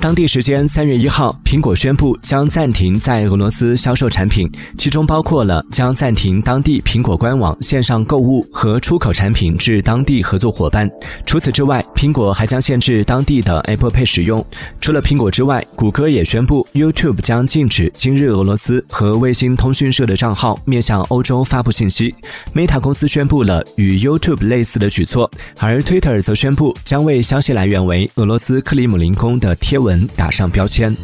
当地时间三月一号，苹果宣布将暂停在俄罗斯销售产品，其中包括了将暂停当地苹果官网线上购物和出口产品至当地合作伙伴。除此之外，苹果还将限制当地的 Apple Pay 使用。除了苹果之外，谷歌也宣布 YouTube 将禁止今日俄罗斯和卫星通讯社的账号面向欧洲发布信息。Meta 公司宣布了与 YouTube 类似的举措，而 Twitter 则宣布将为消息来源为俄罗斯克里姆林宫的贴文。打上标签。